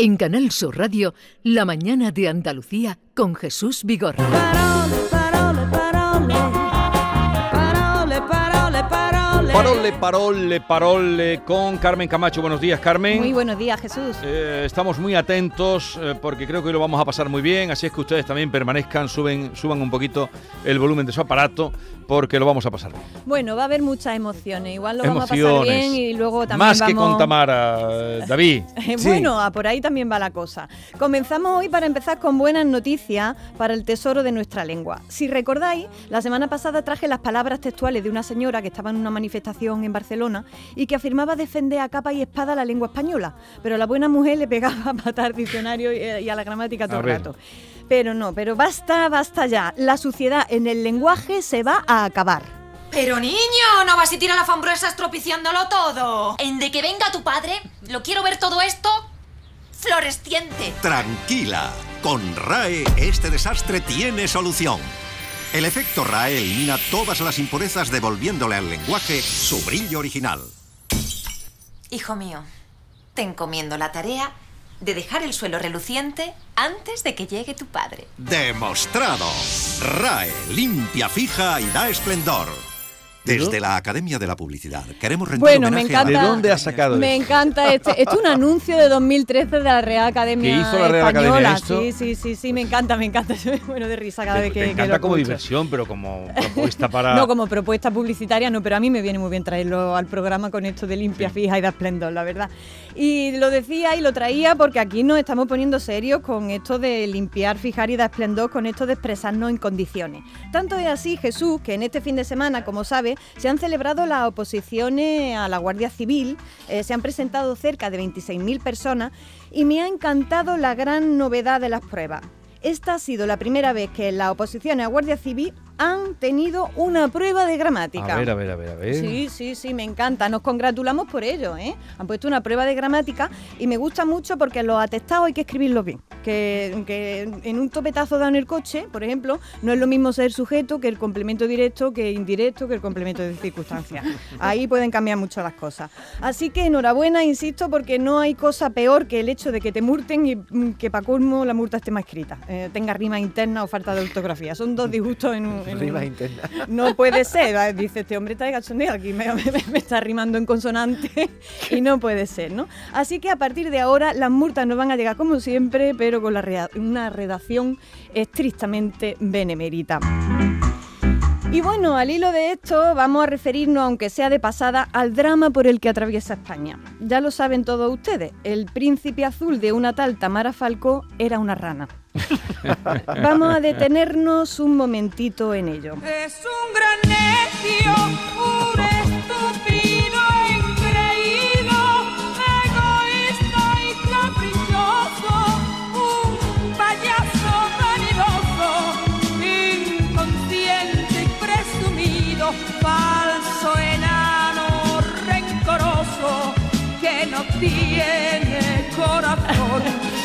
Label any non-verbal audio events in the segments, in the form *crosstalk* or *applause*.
En Canal Sur Radio, La mañana de Andalucía con Jesús Vigorra. Parole, parole, parole con Carmen Camacho. Buenos días, Carmen. Muy buenos días, Jesús. Eh, estamos muy atentos eh, porque creo que hoy lo vamos a pasar muy bien, así es que ustedes también permanezcan, suben, suban un poquito el volumen de su aparato porque lo vamos a pasar bien. Bueno, va a haber muchas emociones, igual lo vamos a pasar bien y luego también Más vamos... que con Tamara, *laughs* eh, David. bueno, a por ahí también va la cosa. Comenzamos hoy para empezar con buenas noticias para el tesoro de nuestra lengua. Si recordáis, la semana pasada traje las palabras textuales de una señora que estaba en una manifestación en Barcelona y que afirmaba defender a capa y espada la lengua española, pero la buena mujer le pegaba *laughs* a matar diccionario y a la gramática todo el rato. Pero no, pero basta, basta ya. La suciedad en el lenguaje se va a acabar. Pero niño, no vas a tirar la fambruesa estropiciándolo todo. En de que venga tu padre, lo quiero ver todo esto floresciente. Tranquila, con RAE este desastre tiene solución. El efecto RAE elimina todas las impurezas devolviéndole al lenguaje su brillo original. Hijo mío, te encomiendo la tarea de dejar el suelo reluciente antes de que llegue tu padre. Demostrado. RAE limpia, fija y da esplendor. Desde la Academia de la Publicidad queremos rendir bueno, homenaje me encanta, ¿De dónde has sacado Me esto? encanta este. Esto es un anuncio de 2013 de la Real Academia ¿Que hizo la Real Española. Academia esto? Sí, sí, sí, sí, me encanta, me encanta. *laughs* Soy bueno de risa cada Te- vez que, que encanta lo como escucho. diversión, pero como propuesta *laughs* para... No como propuesta publicitaria, no, pero a mí me viene muy bien traerlo al programa con esto de limpia, fija y de esplendor, la verdad. Y lo decía y lo traía porque aquí nos estamos poniendo serios con esto de limpiar, fijar y dar esplendor, con esto de expresarnos en condiciones. Tanto es así, Jesús, que en este fin de semana, como sabe, se han celebrado las oposiciones a la Guardia Civil, eh, se han presentado cerca de 26.000 personas y me ha encantado la gran novedad de las pruebas. Esta ha sido la primera vez que las oposiciones a Guardia Civil han tenido una prueba de gramática. A ver, a ver, a ver, a ver. Sí, sí, sí, me encanta. Nos congratulamos por ello, ¿eh? Han puesto una prueba de gramática y me gusta mucho porque los atestados hay que escribirlos bien. Que, que en un topetazo dado en el coche, por ejemplo, no es lo mismo ser sujeto que el complemento directo, que indirecto, que el complemento de circunstancias. Ahí pueden cambiar mucho las cosas. Así que enhorabuena, insisto, porque no hay cosa peor que el hecho de que te multen y mm, que para colmo la multa esté mal escrita. eh, tenga rima interna o falta de ortografía. Son dos disgustos en un... Rimas internas. *laughs* no puede ser. Va, Dice, este hombre está de cachondeo, aquí me, *laughs* me- me está rimando en consonante *laughs* y no puede ser, ¿no? Así que a partir de ahora las multas nos van a llegar como siempre, pero con la una redacción estrictamente benemérita. Y bueno, al hilo de esto vamos a referirnos, aunque sea de pasada, al drama por el que atraviesa España. Ya lo saben todos ustedes, el príncipe azul de una tal Tamara Falcó era una rana. *laughs* Vamos a detenernos un momentito en ello. Es un gran necio, tiene corazón.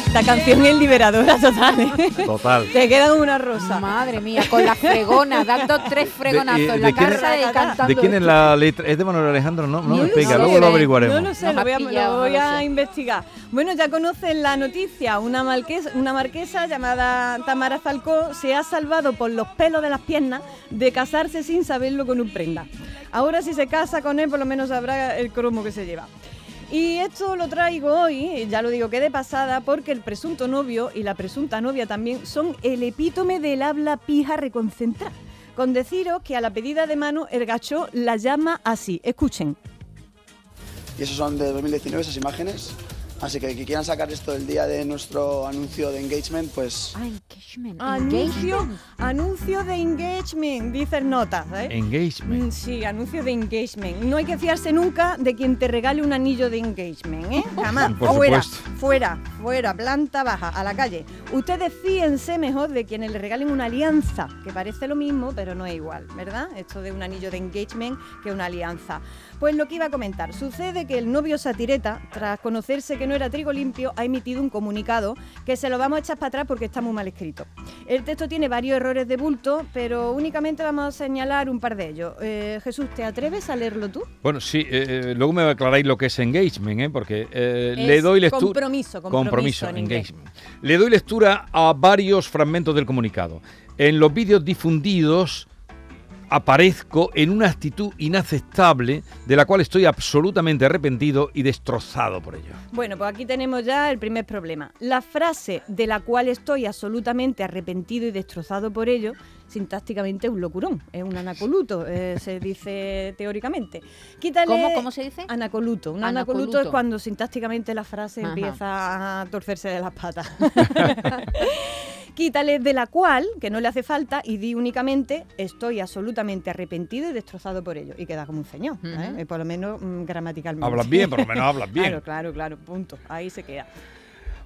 Esta canción es liberadora total, ¿eh? Total. Te queda una rosa. Madre mía, con la fregona, dando tres fregonazos De- en la casa y cantando. ¿De quién es la letra? ¿Es de Manuel Alejandro? No, no, No me sé. luego lo averiguaremos. No lo sé, lo voy a, lo no lo a investigar. Bueno, ya conocen la noticia. Una, marquesa, una marquesa llamada Tamara Falcó se ha salvado por los pelos de las piernas de casarse sin saberlo con un prenda. Ahora si se casa con él, por lo menos sabrá el cromo que se lleva. Y esto lo traigo hoy, ya lo digo que de pasada, porque el presunto novio y la presunta novia también son el epítome del habla pija reconcentrada. Con deciros que a la pedida de mano el gacho la llama así. Escuchen. Y esos son de 2019, esas imágenes. Así que que quieran sacar esto el día de nuestro anuncio de engagement, pues Ah, engagement. Anuncio, engagement. anuncio de engagement, dicen notas, ¿eh? Engagement. Mm, Sí, anuncio de engagement. No hay que fiarse nunca de quien te regale un anillo de engagement, ¿eh? Jamás. Por fuera, supuesto. fuera, fuera, planta baja, a la calle. Ustedes fíense mejor de quienes le regalen una alianza, que parece lo mismo, pero no es igual, ¿verdad? Esto de un anillo de engagement que una alianza. Pues lo que iba a comentar, sucede que el novio Satireta, tras conocerse que no era trigo limpio, ha emitido un comunicado que se lo vamos a echar para atrás porque está muy mal escrito. El texto tiene varios errores de bulto, pero únicamente vamos a señalar un par de ellos. Eh, Jesús, ¿te atreves a leerlo tú? Bueno, sí, eh, eh, luego me aclaráis lo que es engagement, ¿eh? porque eh, Es le doy lectura. compromiso, compromiso en inglés. engagement. Le doy lectura a varios fragmentos del comunicado. En los vídeos difundidos aparezco en una actitud inaceptable de la cual estoy absolutamente arrepentido y destrozado por ello. Bueno, pues aquí tenemos ya el primer problema. La frase de la cual estoy absolutamente arrepentido y destrozado por ello, sintácticamente es un locurón, es un anacoluto, eh, *laughs* se dice teóricamente. Quítale ¿Cómo- cómo se dice? Anacoluto. Un anacoluto, Anacoluto. es cuando sintácticamente la frase Ajá. empieza a torcerse de las patas. *laughs* *laughs* Quítale de la cual, que no le hace falta, y di únicamente estoy absolutamente arrepentido y destrozado por ello. Y queda como un señor, ¿eh? Eh, por lo menos mm, gramaticalmente. Hablas bien, por lo menos hablas bien. *laughs* Claro, claro, claro, punto. Ahí se queda.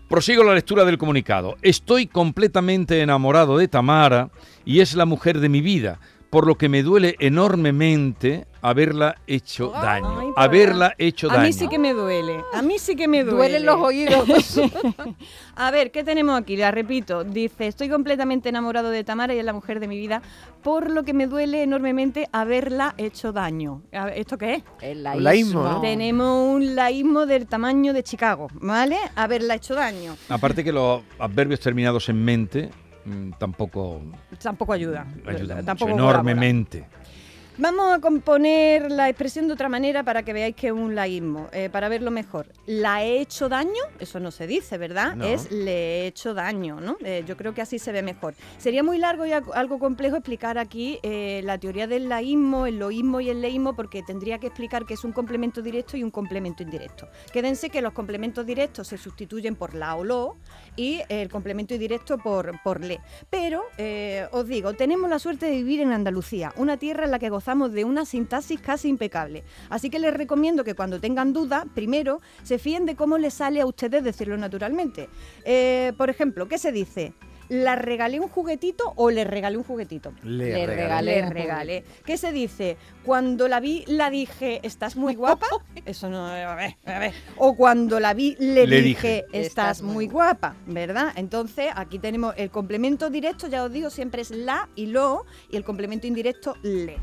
Prosigo la lectura del comunicado. Estoy completamente enamorado de Tamara y es la mujer de mi vida, por lo que me duele enormemente haberla hecho daño. Ay, Haberla hecho A daño. mí sí que me duele. A mí sí que me duele. Duelen los oídos. *laughs* A ver, ¿qué tenemos aquí? La repito. Dice, estoy completamente enamorado de Tamara y es la mujer de mi vida, por lo que me duele enormemente haberla hecho daño. A ver, ¿Esto qué es? El laísmo, ¿no? Tenemos un laísmo del tamaño de Chicago, ¿vale? Haberla hecho daño. Aparte que los adverbios terminados en mente tampoco Tampoco ayuda. ayudan mucho, Tampoco colabora. enormemente. Vamos a componer la expresión de otra manera para que veáis que es un laísmo, eh, para verlo mejor. ¿La he hecho daño? Eso no se dice, ¿verdad? No. Es le he hecho daño, ¿no? Eh, yo creo que así se ve mejor. Sería muy largo y algo- complejo explicar aquí eh, la teoría del laísmo, el loísmo y el leísmo, porque tendría que explicar que es un complemento directo y un complemento indirecto. Quédense que los complementos directos se sustituyen por la o lo y el complemento indirecto por, por le. Pero, os digo, tenemos la suerte de vivir en Andalucía, una tierra en la que gozamos de una sintaxis casi impecable. Así que les recomiendo que cuando tengan dudas, primero se fíen de cómo les sale a ustedes decirlo naturalmente. Eh, por ejemplo, ¿qué se dice? ¿La regalé un juguetito o le regalé un juguetito? Le, Le regalé. regalé. Le regalé. ¿Qué se dice? Cuando la vi, la dije, ¿estás muy guapa? *laughs* Eso no, a ver, a ver. O cuando la vi, le, Le dije, dije, estás muy guapa, ¿verdad? Entonces, aquí tenemos el complemento directo, ya os digo, siempre es la y lo, y el complemento indirecto, le.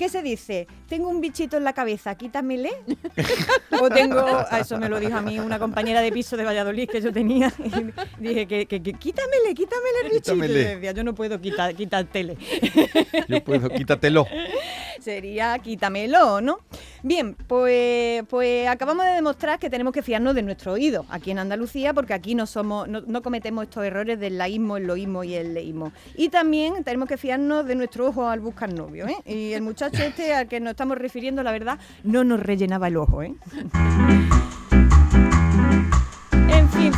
¿Qué se dice? Tengo un bichito en la cabeza, quítamele. *laughs* o tengo, a eso me lo dijo a mí una compañera de piso de Valladolid que yo tenía. *laughs* Y dije que, que, que quítamele, quítamele el bichito. Quítamele. decía, yo no puedo quitar, quitártele. Yo puedo, quítatelo. *laughs* Sería quítamelo, ¿no? Bien, pues, pues acabamos de demostrar que tenemos que fiarnos de nuestro oído aquí en Andalucía, porque aquí no somos, no, cometemos estos errores del laísmo, el loísmo y el leísmo. Y también tenemos que fiarnos de nuestro ojo al buscar novio, ¿eh? Y el muchacho este al que nos estamos refiriendo, la verdad, no nos rellenaba el ojo, ¿eh?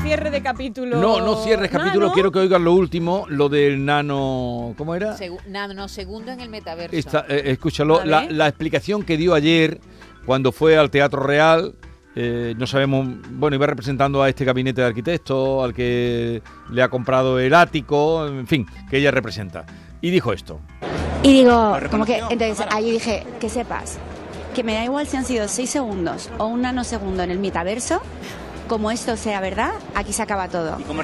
Cierre de capítulo. No, no cierres capítulo, quiero que oigan lo último, lo del nano... ¿Cómo era? Segu- nano, no, segundo en el metaverso. Esta, eh, escúchalo, la explicación que dio ayer cuando fue al Teatro Real, eh, no sabemos, bueno, iba representando a este gabinete de arquitectos, al que le ha comprado el ático, en fin, que ella representa. Y dijo esto. Y digo, como que, entonces ahí dije, que sepas, que me da igual si han sido seis segundos o un nanosegundo en el metaverso, como esto sea verdad, aquí se acaba todo. ¿Y cómo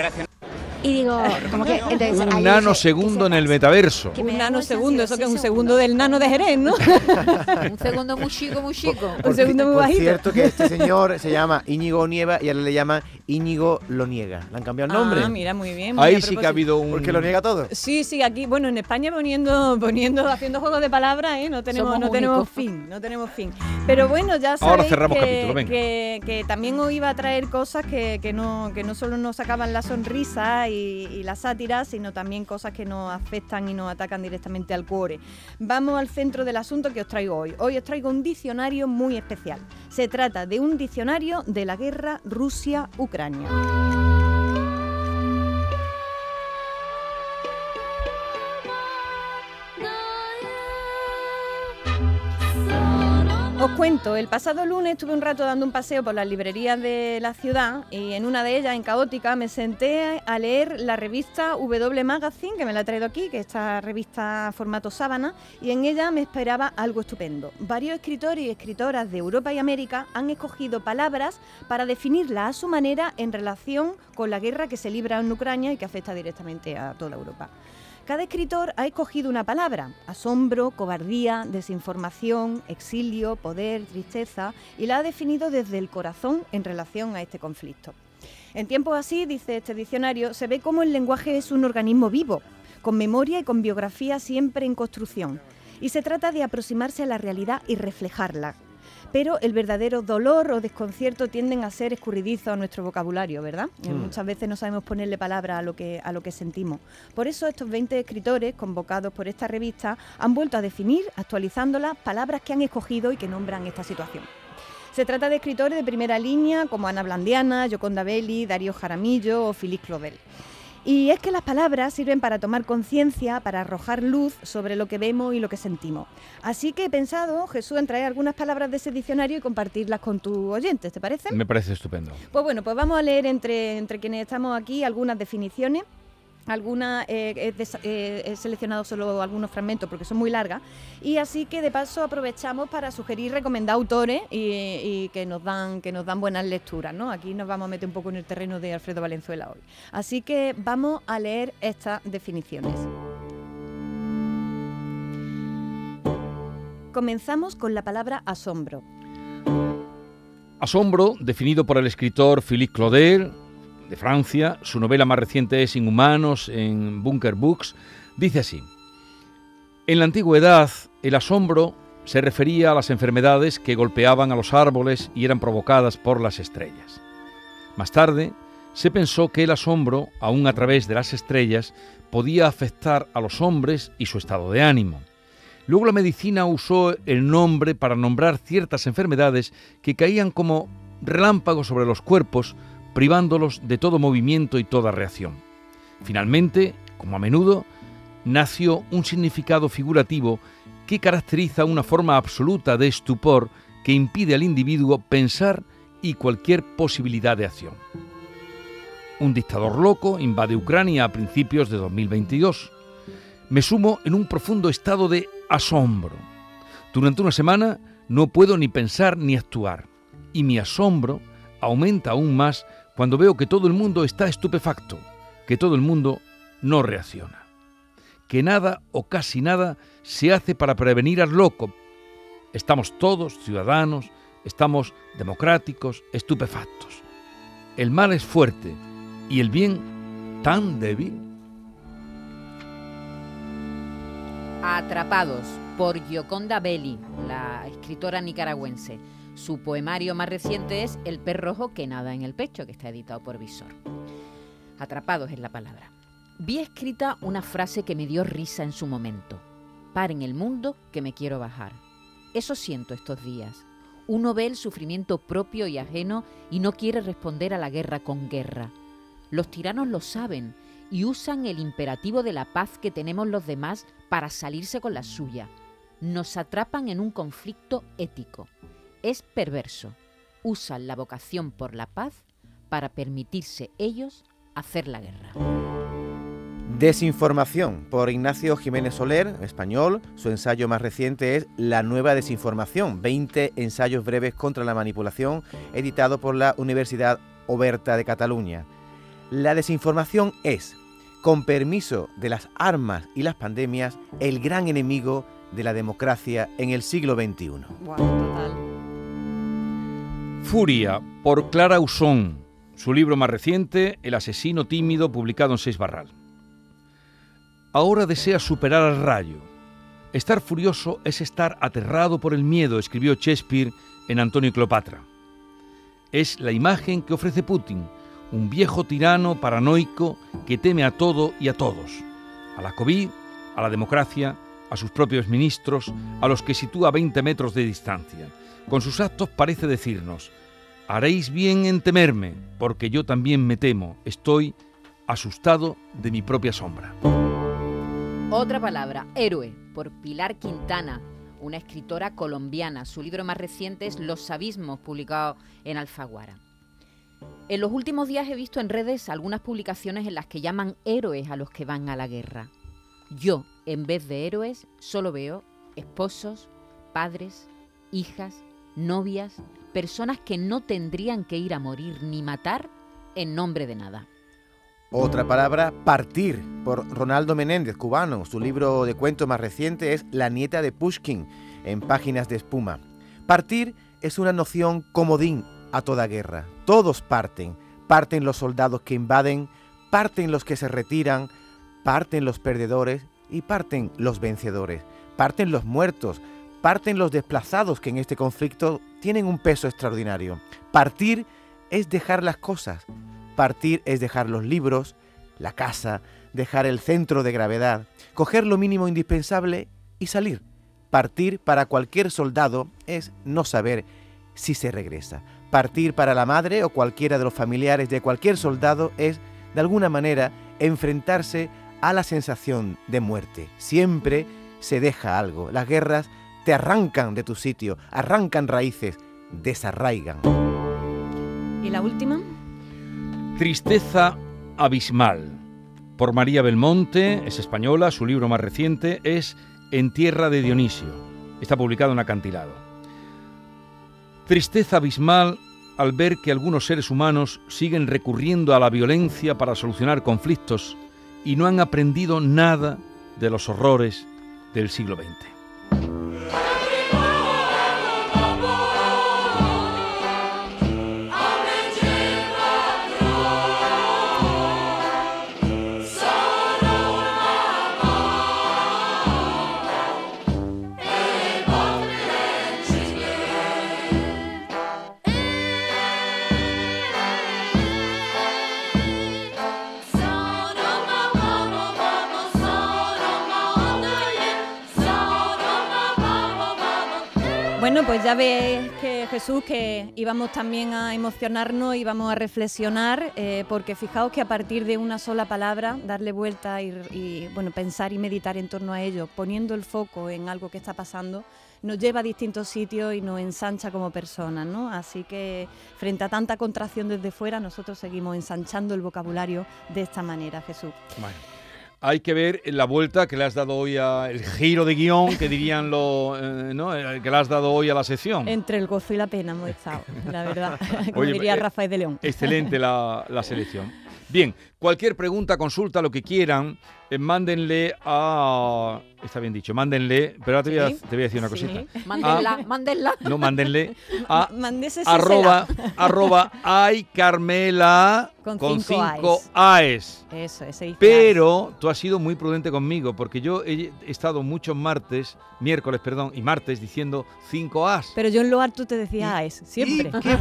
Y digo, *laughs* como que, entonces Un nanosegundo en el metaverso. Un nanosegundo, eso que es un segundo del nano de Jerez, ¿no? *laughs* Un segundo muy chico, muy chico. Un segundo muy por bajito. cierto que este *laughs* señor se llama Íñigo Nieva y a él le llaman Íñigo lo niega. Le han cambiado el nombre. Ah, mira, muy bien. muy Ahí sí que ha habido un... Porque lo niega todo. Sí, sí, aquí, bueno, en España poniendo, poniendo, haciendo juegos de palabras, ¿eh? No tenemos, Somos no tenemos fin, no tenemos fin. Pero bueno, ya Ahora sabéis cerramos que, capítulo, venga. que, que también os iba a traer cosas que, que no, que no solo nos sacaban la sonrisa y, y la sátira, sino también cosas que nos afectan y nos atacan directamente al cuore. Vamos al centro del asunto que os traigo hoy. Hoy os traigo un diccionario muy especial. Se trata de un diccionario de la guerra Rusia-Ucrania extraña. Os cuento, el pasado lunes estuve un rato dando un paseo por las librerías de la ciudad y en una de ellas, en Caótica, me senté a leer la revista W Magazine, que me la he traído aquí, que es esta revista formato sábana, y en ella me esperaba algo estupendo. Varios escritores y escritoras de Europa y América han escogido palabras para definirla a su manera en relación con la guerra que se libra en Ucrania y que afecta directamente a toda Europa. Cada escritor ha escogido una palabra, asombro, cobardía, desinformación, exilio, poder, tristeza, y la ha definido desde el corazón en relación a este conflicto. En tiempos así, dice este diccionario, se ve cómo el lenguaje es un organismo vivo, con memoria y con biografía siempre en construcción, y se trata de aproximarse a la realidad y reflejarla. Pero el verdadero dolor o desconcierto tienden a ser escurridizos a nuestro vocabulario, ¿verdad? Eh, Mm. Muchas veces no sabemos ponerle palabra a lo que a lo que sentimos. Por eso estos 20 escritores convocados por esta revista han vuelto a definir, actualizándolas, palabras que han escogido y que nombran esta situación. Se trata de escritores de primera línea como Ana Blandiana, Yoconda Belli, Darío Jaramillo o Félix Claudel. Y es que las palabras sirven para tomar conciencia, para arrojar luz sobre lo que vemos y lo que sentimos. Así que he pensado, Jesús, en traer algunas palabras de ese diccionario y compartirlas con tus oyentes, ¿te parece? Me parece estupendo. Pues bueno, pues vamos a leer entre, entre quienes estamos aquí algunas definiciones. Algunas eh, eh, he seleccionado solo algunos fragmentos porque son muy largas y así que de paso aprovechamos para sugerir recomendar autores y, y que nos dan que nos dan buenas lecturas, ¿no? Aquí nos vamos a meter un poco en el terreno de Alfredo Valenzuela hoy. Así que vamos a leer estas definiciones. Comenzamos con la palabra asombro. Asombro, definido por el escritor Philippe Claudel, de Francia, su novela más reciente es Inhumanos en Bunker Books, dice así. En la antigüedad, el asombro se refería a las enfermedades que golpeaban a los árboles y eran provocadas por las estrellas. Más tarde, se pensó que el asombro, aún a través de las estrellas, podía afectar a los hombres y su estado de ánimo. Luego la medicina usó el nombre para nombrar ciertas enfermedades que caían como relámpagos sobre los cuerpos, privándolos de todo movimiento y toda reacción. Finalmente, como a menudo, nació un significado figurativo que caracteriza una forma absoluta de estupor que impide al individuo pensar y cualquier posibilidad de acción. Un dictador loco invade Ucrania a principios de 2022. Me sumo en un profundo estado de asombro. Durante una semana no puedo ni pensar ni actuar. Y mi asombro aumenta aún más cuando veo que todo el mundo está estupefacto, que todo el mundo no reacciona. Que nada o casi nada se hace para prevenir al loco. Estamos todos ciudadanos, estamos democráticos, estupefactos. El mal es fuerte y el bien tan débil. Atrapados por Gioconda Belli, la escritora nicaragüense. Su poemario más reciente es El pez rojo que nada en el pecho, que está editado por Visor. Atrapados es la palabra. Vi escrita una frase que me dio risa en su momento. Paren el mundo que me quiero bajar. Eso siento estos días. Uno ve el sufrimiento propio y ajeno y no quiere responder a la guerra con guerra. Los tiranos lo saben y usan el imperativo de la paz que tenemos los demás para salirse con la suya. Nos atrapan en un conflicto ético. Es perverso. Usan la vocación por la paz para permitirse ellos hacer la guerra. Desinformación, por Ignacio Jiménez Soler, español. Su ensayo más reciente es La nueva desinformación, 20 ensayos breves contra la manipulación, editado por la Universidad Oberta de Cataluña. La desinformación es, con permiso de las armas y las pandemias, el gran enemigo de la democracia en el siglo XXI. Furia, por Clara Usón, su libro más reciente, El asesino tímido, publicado en Seis Barral. Ahora desea superar al rayo. Estar furioso es estar aterrado por el miedo, escribió Shakespeare en Antonio Cleopatra. Es la imagen que ofrece Putin, un viejo tirano paranoico que teme a todo y a todos, a la COVID, a la democracia, a sus propios ministros, a los que sitúa a 20 metros de distancia. Con sus actos parece decirnos, haréis bien en temerme, porque yo también me temo, estoy asustado de mi propia sombra. Otra palabra, héroe, por Pilar Quintana. una escritora colombiana. Su libro más reciente es Los abismos, publicado en Alfaguara. En los últimos días he visto en redes algunas publicaciones en las que llaman héroes a los que van a la guerra. Yo, en vez de héroes, solo veo esposos, padres, hijas, novias, personas que no tendrían que ir a morir ni matar en nombre de nada. Otra palabra, partir, por Ronaldo Menéndez, cubano. Su libro de cuentos más reciente es La nieta de Pushkin, en páginas de espuma. Partir es una noción comodín a toda guerra. Todos parten. Parten los soldados que invaden, parten los que se retiran, parten los perdedores y parten los vencedores. Parten los muertos, parten los desplazados que en este conflicto tienen un peso extraordinario. Partir es dejar las cosas. Partir es dejar los libros, la casa, dejar el centro de gravedad, coger lo mínimo indispensable y salir. Partir para cualquier soldado es no saber si se regresa. Partir para la madre o cualquiera de los familiares de cualquier soldado es, de alguna manera, enfrentarse a la sensación de muerte. Siempre se deja algo. Las guerras te arrancan de tu sitio, arrancan raíces, desarraigan. ¿Y la última? Tristeza abismal. Por María Belmonte, es española, su libro más reciente es En tierra de Dionisio. Está publicado en acantilado. Tristeza abismal al ver que algunos seres humanos siguen recurriendo a la violencia para solucionar conflictos y no han aprendido nada de los horrores del siglo XX. Pues ya ves que Jesús, que íbamos también a emocionarnos, íbamos a reflexionar, eh, porque fijaos que a partir de una sola palabra, darle vuelta y, y, bueno, pensar y meditar en torno a ello, poniendo el foco en algo que está pasando, nos lleva a distintos sitios y nos ensancha como personas, ¿no? Así que frente a tanta contracción desde fuera, nosotros seguimos ensanchando el vocabulario de esta manera, Jesús. Hay que ver la vuelta que le has dado hoy a el giro de guion que dirían lo, eh, ¿no? Eh, que le has dado hoy a la sección. Entre el gozo y la pena hemos estado, la verdad, *laughs* como Oye, diría eh, Rafael de León. Excelente la, la selección. Bien, cualquier pregunta, consulta, lo que quieran, eh, mándenle a... Está bien dicho, mándenle, pero ahora te voy a, te voy a decir una cosita. Mándenla, mándenla. No, mándenle a *laughs* arroba, *laughs* arroba ay Carmela Con con cinco cinco A's. Eso, ese Pero tú has sido muy prudente conmigo porque yo he estado muchos martes, miércoles, perdón, y martes diciendo 5 A's. Pero yo en lo alto te decía AES, siempre. Y, qué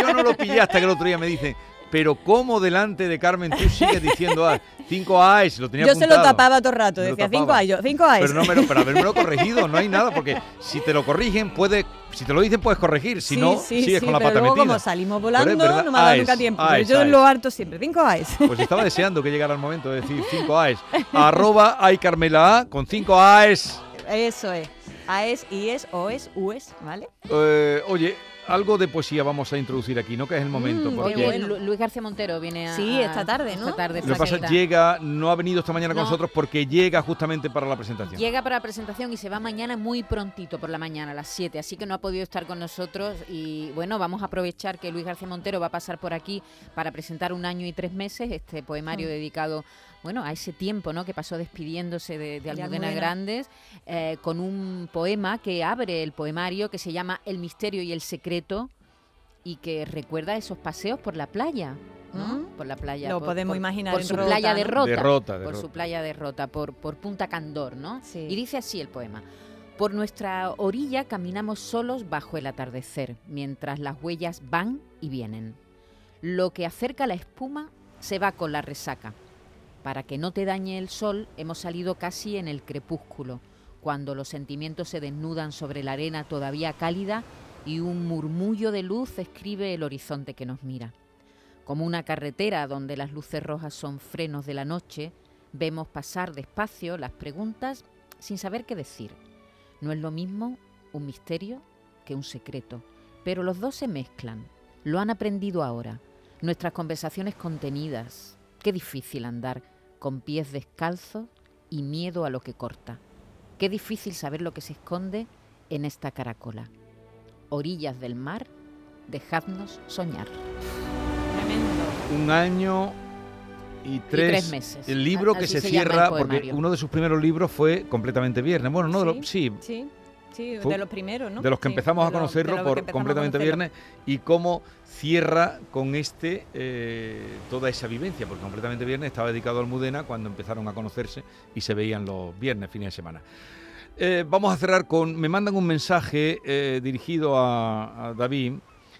yo no lo pillé hasta que el otro día me dicen, pero ¿cómo delante de Carmen tú sigues diciendo A? 5 A's, lo tenía Yo se lo tapaba todo el rato, Me decía 5 tapaba. A, yo 5 A. Pero no me lo, pero haberme corregido, no hay nada, porque si te lo corrigen, puede, si te lo dicen, puedes corregir, si no, sigues con la pero pata luego metida. como salimos Pero es volando, verdad, no me ha dado nunca tiempo. AES, pero yo AES. lo alto siempre, 5 AES. Pues estaba deseando que llegara el momento de decir 5 A's. *laughs* Arroba ay Carmela A con 5 A's. Eso es. AES, IES, OES, UES, ¿vale? Eh, oye, algo de poesía vamos a introducir aquí, ¿no? Que es el momento. Mm, porque bueno. Luis García Montero viene a... Sí, esta tarde, ¿no? Esta tarde, Lo que pasa llega, no ha venido esta mañana con No. nosotros porque llega justamente para la presentación. Llega para la presentación y se va mañana muy prontito por la mañana, a las 7, así que no ha podido estar con nosotros y bueno, vamos a aprovechar que Luis García Montero va a pasar por aquí para presentar un año y tres meses este poemario Mm. dedicado bueno, a ese tiempo ¿no? que pasó despidiéndose de, de Almudena Almudena. Grandes eh, con un poema que abre el poemario que se llama El misterio y el secreto y que recuerda esos paseos por la playa. ¿no? Mm. Por la playa. Lo por- podemos por- imaginar Por en su Rota, playa de. Rota. De Rota, de por Rota. su playa de Rota, por, por Punta Candor, ¿no? Sí. Y dice así el poema. Por nuestra orilla caminamos solos bajo el atardecer, mientras las huellas van y vienen. Lo que acerca la espuma se va con la resaca. Para que no te dañe el sol, hemos salido casi en el crepúsculo, cuando los sentimientos se desnudan sobre la arena todavía cálida y un murmullo de luz escribe el horizonte que nos mira. Como una carretera donde las luces rojas son frenos de la noche, vemos pasar despacio las preguntas sin saber qué decir. No es lo mismo un misterio que un secreto, pero los dos se mezclan. Lo han aprendido ahora. Nuestras conversaciones contenidas. Qué difícil andar con pies descalzos y miedo a lo que corta. Qué difícil saber lo que se esconde en esta caracola. Orillas del mar, dejadnos soñar. Tremendo. Un año y tres, tres meses. El libro que se, cierra, porque uno de sus primeros libros fue completamente viernes. Bueno, no, de lo- sí, Sí, sí, Fue de los primeros, ¿no? de los que Sí, empezamos a conocerlo por completamente viernes y cómo cierra con este eh, toda esa vivencia, porque completamente viernes estaba dedicado a Almudena cuando empezaron a conocerse y se veían los viernes, fines de semana. Eh, vamos a cerrar con, me mandan un mensaje eh, dirigido a, a David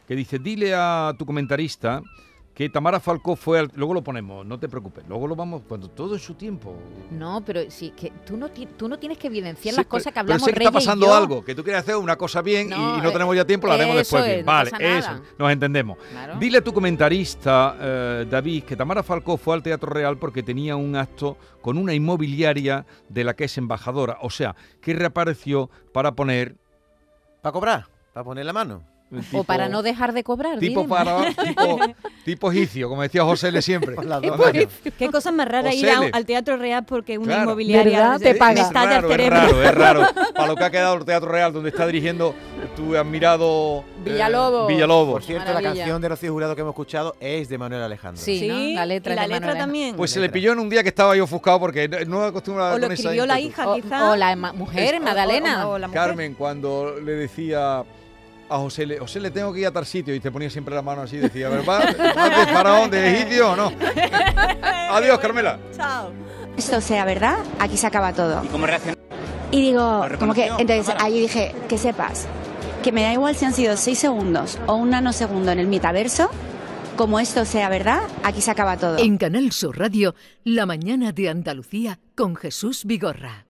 que dice, dile a tu comentarista que Tamara Falcó fue al... Luego lo ponemos, no te preocupes, luego lo vamos, cuando todo es su tiempo. No, pero sí, que tú no, ti- tú no tienes que evidenciar Sí, las pero- cosas que pero hablamos sé que Reyes está y pasando yo. algo, que tú quieres hacer una cosa bien y- No, y, no eh, tenemos ya tiempo, la haremos después bien. no vale, pasa eso, nada. nos entendemos. Claro. Dile a tu comentarista, eh, David, que Tamara Falcó fue al Teatro Real porque tenía un acto con una inmobiliaria de la que es embajadora. O sea, que reapareció para poner... ¿Para cobrar? ¿Para poner la mano? Un O tipo- para no dejar de cobrar. Tipo dime. para tipo, *laughs* tipo como decía José L. siempre. ¿Qué cosa más rara ir Osele. a- al Teatro Real porque una Claro. inmobiliaria Te paga. Es raro, es raro, es *laughs* raro. Para lo que ha quedado el Teatro Real, donde está dirigiendo tu admirado eh, Villalobos. Villalobos. Por cierto, la Maravilla. canción de Rocío Jurado que hemos escuchado es de Manuel Alejandro. Sí, Sí, ¿no? La letra y la de letra Manuel también. Pues se le Letra. pilló en un día que estaba yo ofuscado porque no- no acostumbra o lo esa escribió la hija, O, quizá. o la mujer, o- Magdalena. o la mujer. Carmen, cuando le decía a José, le, José, le tengo que ir a tal sitio y te ponía siempre la mano así y decía, ¿verdad? ¿Vas de faraón de egipcio o no? *laughs* Adiós, Carmela. Chao. Esto sea verdad, aquí se acaba todo. ¿Y digo, como que, entonces ahí dije, que sepas, que me da igual si han sido seis segundos o un nanosegundo en el metaverso, como esto sea verdad, aquí se acaba todo. En Canal Sur Radio, La mañana de Andalucía con Jesús Vigorra.